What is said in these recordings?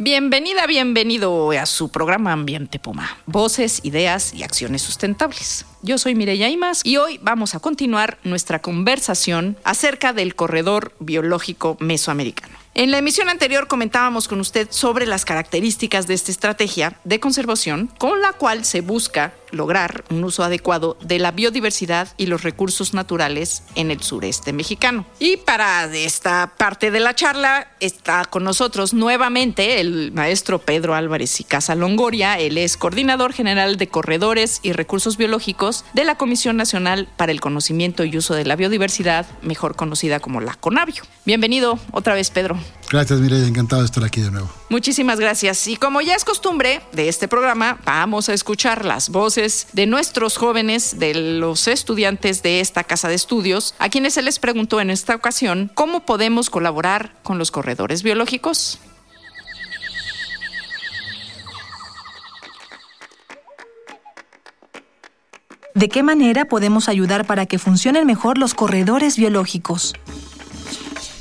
Bienvenida, bienvenido a su programa Ambiente Puma. Voces, ideas y acciones sustentables. Yo soy Mireya Imas y hoy vamos a continuar nuestra conversación acerca del corredor biológico mesoamericano. En la emisión anterior comentábamos con usted sobre las características de esta estrategia de conservación con la cual se busca lograr un uso adecuado de la biodiversidad y los recursos naturales en el sureste mexicano. Y para esta parte de la charla está con nosotros nuevamente el maestro Pedro Álvarez y Casa Longoria. Él es coordinador general de corredores y recursos biológicos de la Comisión Nacional para el Conocimiento y Uso de la Biodiversidad, mejor conocida como la CONABIO. Bienvenido otra vez, Pedro. Gracias, Mireya. Encantado de estar aquí de nuevo. Muchísimas gracias. Y como ya es costumbre de este programa, vamos a escuchar las voces de nuestros jóvenes, de los estudiantes de esta casa de estudios, a quienes se les preguntó en esta ocasión cómo podemos colaborar con los corredores biológicos. ¿De qué manera podemos ayudar para que funcionen mejor los corredores biológicos?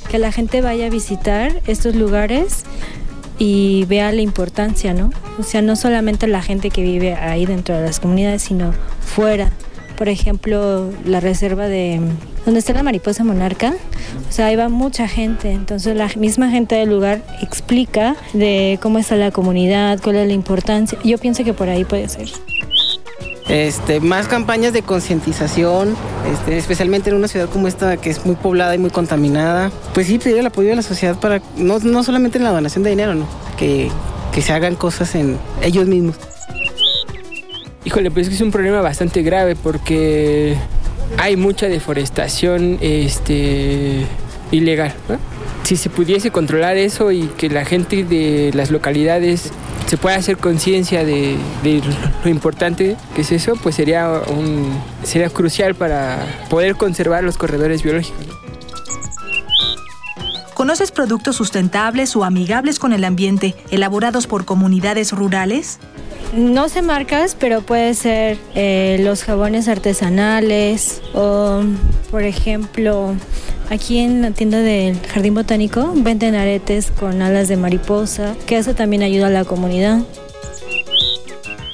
Que la gente vaya a visitar estos lugares y vea la importancia, ¿no? O sea, no solamente la gente que vive ahí dentro de las comunidades, sino fuera. Por ejemplo, la reserva de donde está la mariposa monarca, o sea, ahí va mucha gente, entonces la misma gente del lugar explica de cómo está la comunidad, cuál es la importancia. Yo pienso que por ahí puede ser. Este, más campañas de concientización, este, especialmente en una ciudad como esta que es muy poblada y muy contaminada. Pues sí, pedir el apoyo de la sociedad para, no, no solamente en la donación de dinero, ¿no? que, que se hagan cosas en ellos mismos. Híjole, pues es un problema bastante grave porque hay mucha deforestación este, ilegal. Si se pudiese controlar eso y que la gente de las localidades se pueda hacer conciencia de, lo importante que es eso, pues sería, un, sería crucial para poder conservar los corredores biológicos. ¿Conoces productos sustentables o amigables con el ambiente elaborados por comunidades rurales? No sé marcas, pero puede ser eh, los jabones artesanales o, por ejemplo, aquí en la tienda del Jardín Botánico venden aretes con alas de mariposa, que eso también ayuda a la comunidad.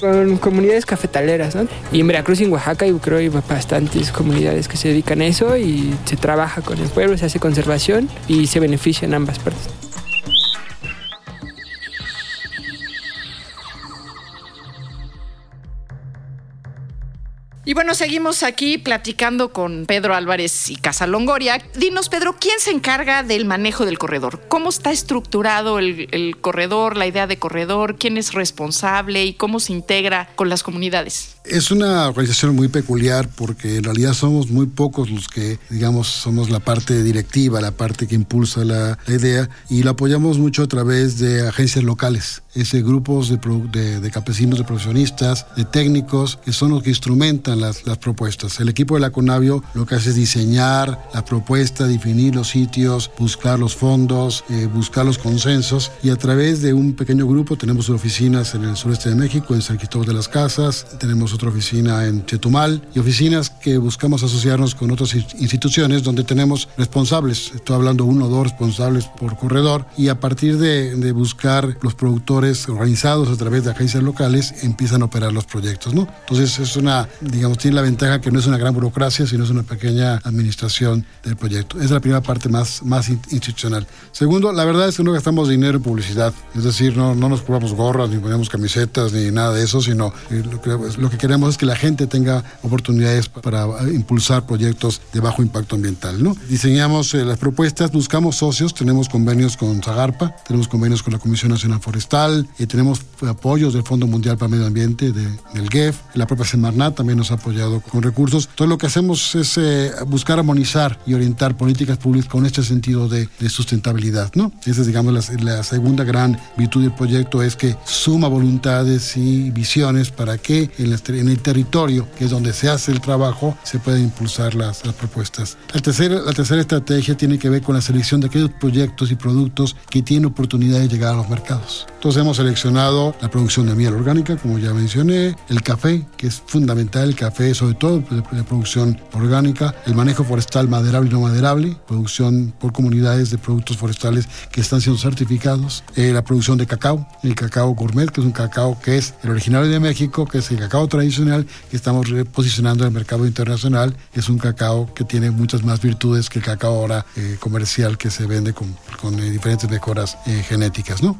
Con comunidades cafetaleras, ¿no? Y en Veracruz y en Oaxaca yo creo hay bastantes comunidades que se dedican a eso y se trabaja con el pueblo, se hace conservación y se beneficia en ambas partes. Y bueno, seguimos aquí platicando con Pedro Álvarez y Casa Longoria. Dinos, Pedro, ¿quién se encarga del manejo del corredor? ¿Cómo está estructurado el, corredor, la idea de corredor? ¿Quién es responsable y cómo se integra con las comunidades? Es una organización muy peculiar porque en realidad somos muy pocos los que, digamos, somos la parte directiva, la parte que impulsa la, idea y la apoyamos mucho a través de agencias locales, ese grupos de, de, de campesinos, de profesionistas, de técnicos, que son los que instrumentan las, las, propuestas. El equipo de la Conavio lo que hace es diseñar la propuesta, definir los sitios, buscar los fondos, eh, buscar los consensos y a través de un pequeño grupo tenemos oficinas en el sureste de México, en San Cristóbal de las Casas, tenemos otra oficina en Chetumal y oficinas que buscamos asociarnos con otras instituciones donde tenemos responsables, estoy hablando uno o dos responsables por corredor y a partir de, de buscar los productores organizados a través de agencias locales empiezan a operar los proyectos, ¿no? Entonces es una, digamos, tiene la ventaja que no es una gran burocracia, sino es una pequeña administración del proyecto. Esa es la primera parte más, más institucional. Segundo, la verdad es que no gastamos dinero en publicidad, es decir, no, no nos probamos gorras, ni ponemos camisetas, ni nada de eso, sino lo que, lo que queremos es que la gente tenga oportunidades para impulsar proyectos de bajo impacto ambiental. ¿no? Diseñamos eh, las propuestas, buscamos socios, tenemos convenios con Zagarpa, tenemos convenios con la Comisión Nacional Forestal, y tenemos apoyos del Fondo Mundial para el Medio Ambiente, de, del GEF, la propia Semarnat también nos apoyado con recursos. Entonces lo que hacemos es eh, buscar armonizar y orientar políticas públicas con este sentido de, sustentabilidad, ¿no? Esa es, digamos, la, segunda gran virtud del proyecto es que suma voluntades y visiones para que en, en el territorio, que es donde se hace el trabajo, se puedan impulsar las, las propuestas. La tercera, la tercera estrategia tiene que ver con la selección de aquellos proyectos y productos que tienen oportunidad de llegar a los mercados. Entonces hemos seleccionado la producción de miel orgánica, como ya mencioné, el café, que es fundamental, el café sobre todo de, producción orgánica, el manejo forestal maderable y no maderable, producción por comunidades de productos forestales que están siendo certificados, eh, la producción de cacao, el cacao gourmet, que es un cacao que es el originario de México, que es el cacao tradicional que estamos reposicionando en el mercado internacional, es un cacao que tiene muchas más virtudes que el cacao ahora eh, comercial que se vende con, con eh, diferentes mejoras genéticas. ¿no?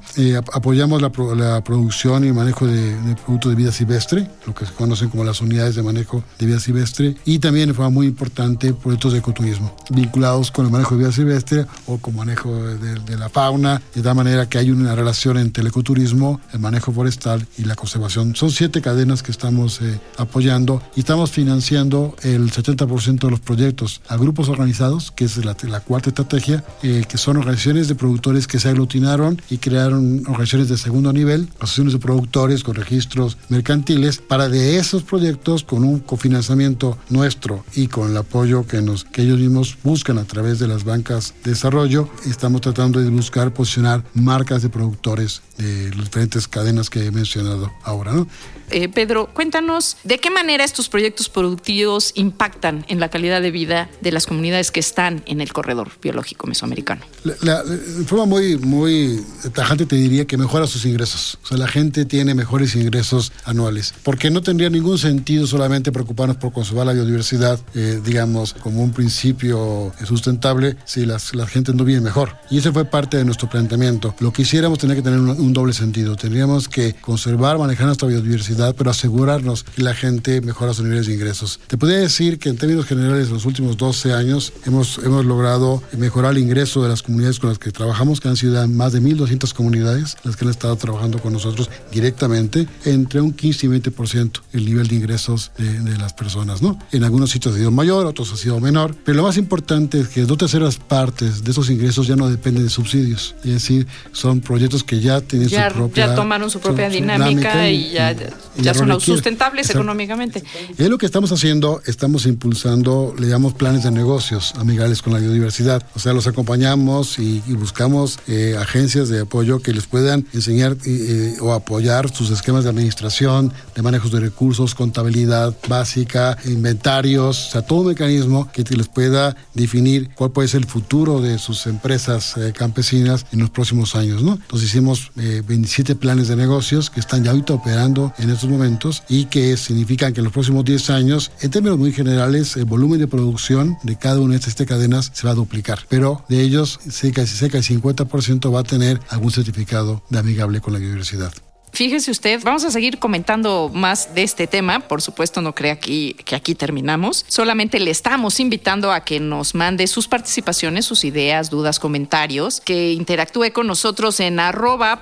Apoyamos la, la, producción y manejo de, de productos de vida silvestre, lo que se conocen como las unidades de manejo de vida silvestre, y también de forma muy importante proyectos de ecoturismo vinculados con el manejo de vida silvestre o con manejo de, la fauna, de tal manera que hay una relación entre el ecoturismo, el manejo forestal y la conservación. Son siete cadenas que estamos eh, apoyando y estamos financiando el 70% de los proyectos a grupos organizados, que es la, cuarta estrategia, eh, que son organizaciones de productores que se aglutinaron y crearon organizaciones de segundo nivel, asociaciones de productores con registros mercantiles, para de esos proyectos, con un cofinanciamiento nuestro y con el apoyo que, nos, que ellos mismos buscan a través de las bancas de desarrollo, estamos tratando de buscar posicionar marcas de productores de las diferentes cadenas que he mencionado ahora. ¿no? Eh, Pedro, cuéntanos de qué manera estos proyectos productivos impactan en la calidad de vida de las comunidades que están en el corredor biológico mesoamericano. de forma muy, muy tajante te diría que mejora sus ingresos. O sea, la gente tiene mejores ingresos anuales, porque no tendría ningún sentido solamente preocuparnos por conservar la biodiversidad, eh, digamos, como un principio sustentable, si las, la gente no vive mejor. Y ese fue parte de nuestro planteamiento. Lo que hiciéramos tenía que tener un, un doble sentido. Tendríamos que conservar, manejar nuestra biodiversidad, pero asegurarnos que la gente mejora sus niveles de ingresos. Te podría decir que en términos generales, en los últimos 12 años hemos, hemos logrado mejorar el ingreso de las comunidades con las que trabajamos, que han sido más de 1.200 comunidades las que han estado trabajando con nosotros directamente, entre un 15 y 20% el nivel de ingresos de, de, las personas. ¿no? En algunos sitios ha sido mayor, otros ha sido menor, pero lo más importante es que dos terceras partes de esos ingresos ya no dependen de subsidios, es decir, son proyectos que ya tienen ya, su propia... Ya tomaron su propia dinámica, y, ya ya son sustentables económicamente. Es lo que estamos haciendo, estamos impulsando, le llamamos planes de negocios amigables con la biodiversidad. O sea, los acompañamos y, buscamos eh, agencias de apoyo que les puedan enseñar eh, o apoyar sus esquemas de administración, de manejos de recursos, contabilidad básica, inventarios, o sea, todo un mecanismo que les pueda definir cuál puede ser el futuro de sus empresas eh, campesinas en los próximos años, ¿no? Entonces hicimos 27 planes de negocios que están ya ahorita operando en estos momentos y que significan que en los próximos 10 años, en términos muy generales, el volumen de producción de cada una de estas cadenas se va a duplicar, pero de ellos cerca, cerca del 50% va a tener algún certificado de amigable con la biodiversidad. Fíjese usted, vamos a seguir comentando más de este tema. Por supuesto, no cree aquí que aquí terminamos. Solamente le estamos invitando a que nos mande sus participaciones, sus ideas, dudas, comentarios, que interactúe con nosotros en arroba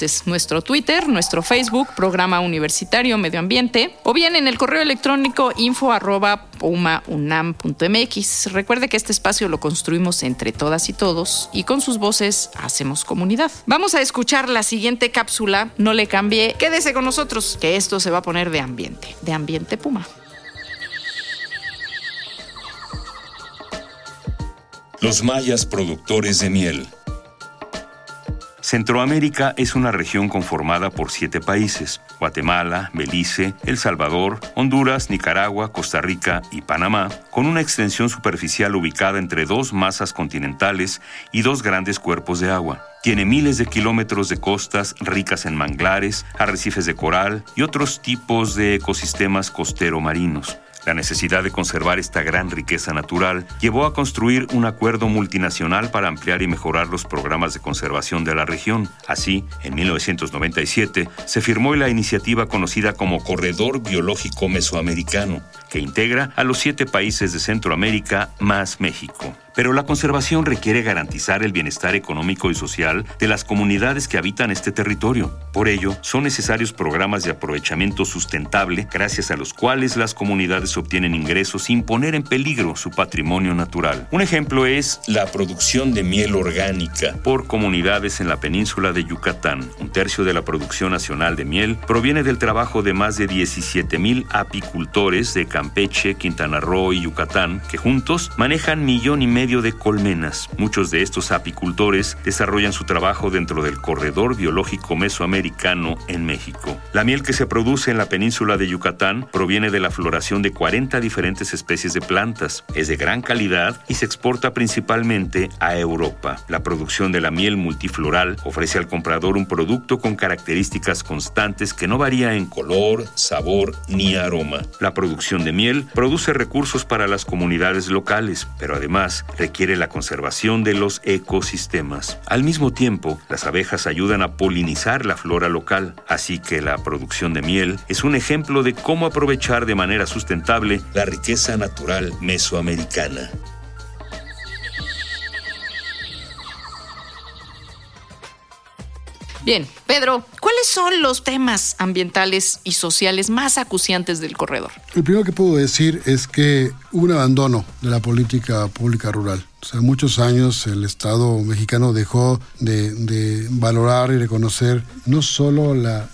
es nuestro Twitter, nuestro Facebook, Programa Universitario Medio Ambiente, o bien en el correo electrónico info pumaunam.mx. Recuerde que este espacio lo construimos entre todas y todos y con sus voces hacemos comunidad. Vamos a escuchar la siguiente cápsula no le cambie. Quédese con nosotros, que esto se va a poner de ambiente, de ambiente puma. Los mayas productores de miel. Centroamérica es una región conformada por siete países, Guatemala, Belice, El Salvador, Honduras, Nicaragua, Costa Rica y Panamá, con una extensión superficial ubicada entre dos masas continentales y dos grandes cuerpos de agua. Tiene miles de kilómetros de costas ricas en manglares, arrecifes de coral y otros tipos de ecosistemas costero marinos. La necesidad de conservar esta gran riqueza natural llevó a construir un acuerdo multinacional para ampliar y mejorar los programas de conservación de la región. Así, en 1997 se firmó la iniciativa conocida como Corredor Biológico Mesoamericano, que integra a los siete países de Centroamérica más México. Pero la conservación requiere garantizar el bienestar económico y social de las comunidades que habitan este territorio. Por ello, son necesarios programas de aprovechamiento sustentable, gracias a los cuales las comunidades obtienen ingresos sin poner en peligro su patrimonio natural. Un ejemplo es la producción de miel orgánica por comunidades en la península de Yucatán. Un tercio de la producción nacional de miel proviene del trabajo de más de 17 mil apicultores de Campeche, Quintana Roo y Yucatán, que juntos manejan millón y medio de colmenas. Muchos de estos apicultores desarrollan su trabajo dentro del corredor biológico mesoamericano en México. La miel que se produce en la península de Yucatán proviene de la floración de 40 diferentes especies de plantas. Es de gran calidad y se exporta principalmente a Europa. La producción de la miel multifloral ofrece al comprador un producto con características constantes que no varía en color, sabor ni aroma. La producción de miel produce recursos para las comunidades locales, pero además requiere la conservación de los ecosistemas. Al mismo tiempo, las abejas ayudan a polinizar la flora local, así que la producción de miel es un ejemplo de cómo aprovechar de manera sustentable la riqueza natural mesoamericana. Bien, Pedro, ¿cuáles son los temas ambientales y sociales más acuciantes del corredor? El primero que puedo decir es que hubo un abandono de la política pública rural. O sea, muchos años el Estado mexicano dejó de, valorar y reconocer no solo la,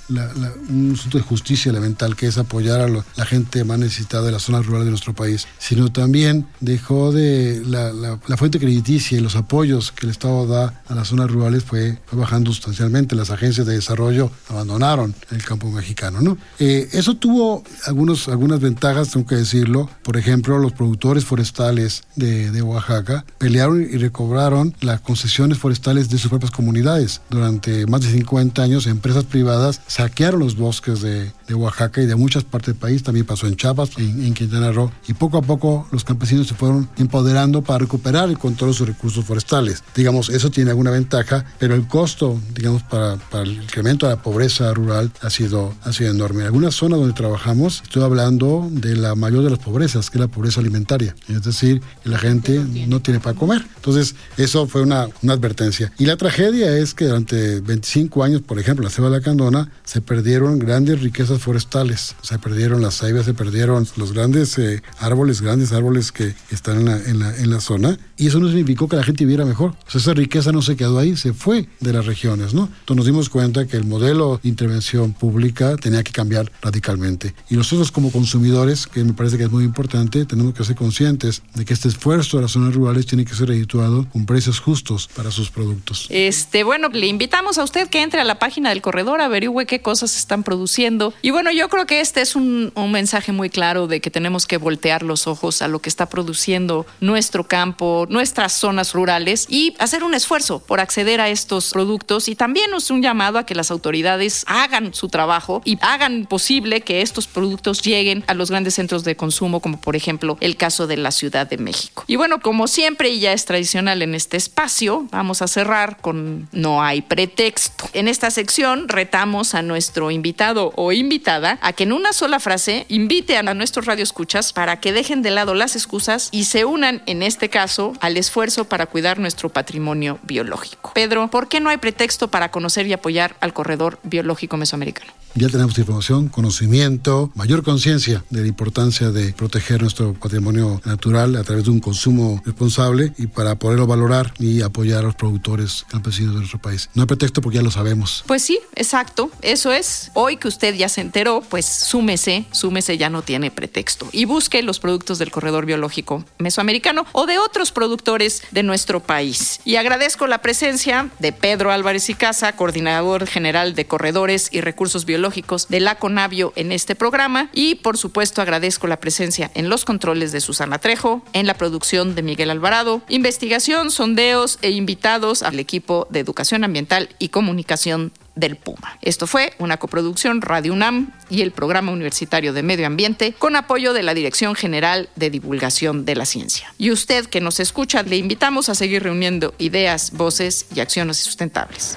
un asunto de justicia elemental, que es apoyar a la gente más necesitada de las zonas rurales de nuestro país, sino también dejó de la, fuente crediticia y los apoyos que el Estado da a las zonas rurales fue, bajando sustancialmente. Las agencias de desarrollo abandonaron el campo mexicano. ¿no? Eh, eso tuvo algunos, algunas ventajas, tengo que decirlo. Por ejemplo, los productores forestales de, de Oaxaca pelearon y recobraron las concesiones forestales de sus propias comunidades. Durante más de 50 años, empresas privadas saquearon los bosques de, de Oaxaca y de muchas partes del país. También pasó en Chiapas, en, Quintana Roo. Y poco a poco los campesinos se fueron empoderando para recuperar y controlar sus recursos forestales. Digamos, eso tiene alguna ventaja, pero el costo, digamos, para, para el incremento de la pobreza rural ha sido, ha sido enorme. En algunas zonas donde trabajamos, estoy hablando de la mayor de las pobrezas, que es la pobreza alimentaria. Es decir, que la gente no tiene para comer. Entonces, eso fue una, una advertencia. Y la tragedia es que durante 25 años, por ejemplo, la ceba de la candona, se perdieron grandes riquezas forestales. Se perdieron las ceibas, se perdieron los grandes eh, árboles, grandes árboles que están en la, en, la, zona. Y eso no significó que la gente viviera mejor. Esa riqueza no se quedó ahí, se fue de las regiones, ¿no? Entonces nos dimos cuenta que el modelo de intervención pública tenía que cambiar radicalmente. Y nosotros como consumidores, que me parece que es muy importante, tenemos que ser conscientes de que este esfuerzo de las zonas rurales tiene que ser redituado con precios justos para sus productos. Este, bueno, le invitamos a usted que entre a la página del corredor, averigüe qué cosas están produciendo. Y bueno, yo creo que este es un, mensaje muy claro de que tenemos que voltear los ojos a lo que está produciendo nuestro campo, nuestras zonas rurales y hacer un esfuerzo por acceder a estos productos. Y también es un llamado a que las autoridades hagan su trabajo y hagan posible que estos productos lleguen a los grandes centros de consumo, como por ejemplo el caso de la Ciudad de México. Y bueno, como siempre y ya es tradicional en este espacio, vamos a cerrar con No hay pretexto. En esta sección retamos a nuestro invitado o invitada a que en una sola frase invite a nuestros radioescuchas para que dejen de lado las excusas y se unan, en este caso, al esfuerzo para cuidar nuestro patrimonio biológico. Pedro, ¿por qué no hay pretexto para conocer y apoyar al corredor biológico mesoamericano? Ya tenemos información, conocimiento, mayor conciencia de la importancia de proteger nuestro patrimonio natural a través de un consumo responsable y para poderlo valorar y apoyar a los productores campesinos de nuestro país. No hay pretexto porque ya lo sabemos. Pues sí, exacto, eso es. Hoy que usted ya se enteró, pues súmese, súmese ya no tiene pretexto y busque los productos del corredor biológico mesoamericano o de otros productores de nuestro país. Y agradezco la presencia de Pedro Álvarez y Casa, coordinador general de corredores y recursos biológicos de la Conavio en este programa y por supuesto agradezco la presencia en los controles de Susana Trejo, en la producción de Miguel Alvarado, investigación, sondeos e invitados al equipo de Educación Ambiental y Comunicación del Puma. Esto fue una coproducción Radio UNAM y el Programa Universitario de Medio Ambiente con apoyo de la Dirección General de Divulgación de la Ciencia. Y usted que nos escucha, le invitamos a seguir reuniendo ideas, voces y acciones sustentables.